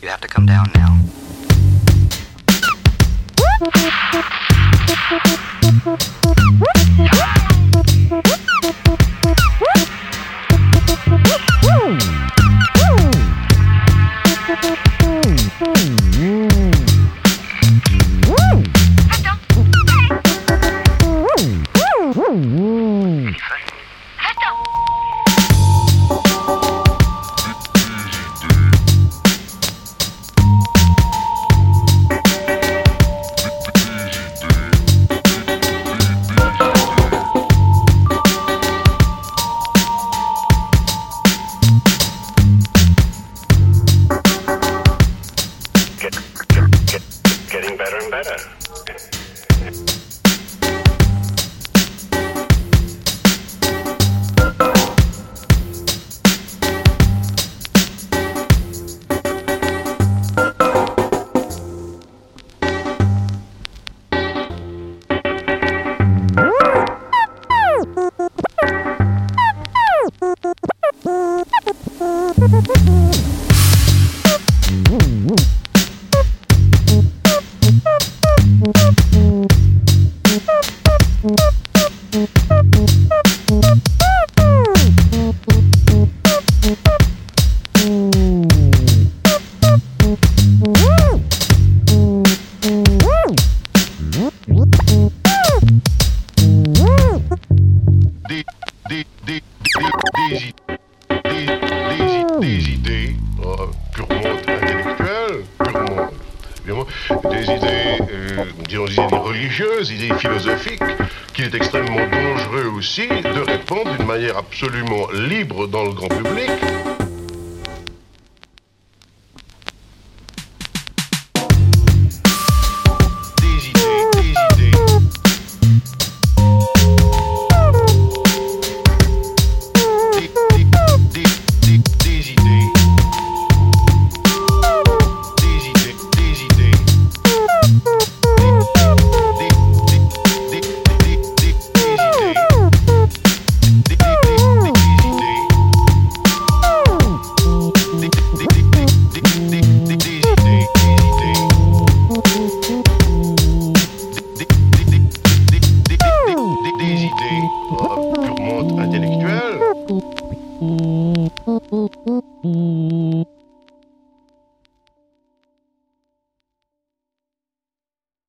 You have to come down now. better. des, euh, idées religieuses, idées philosophiques, qu'il est extrêmement dangereux aussi de répondre d'une manière absolument libre dans le grand public. Ooh.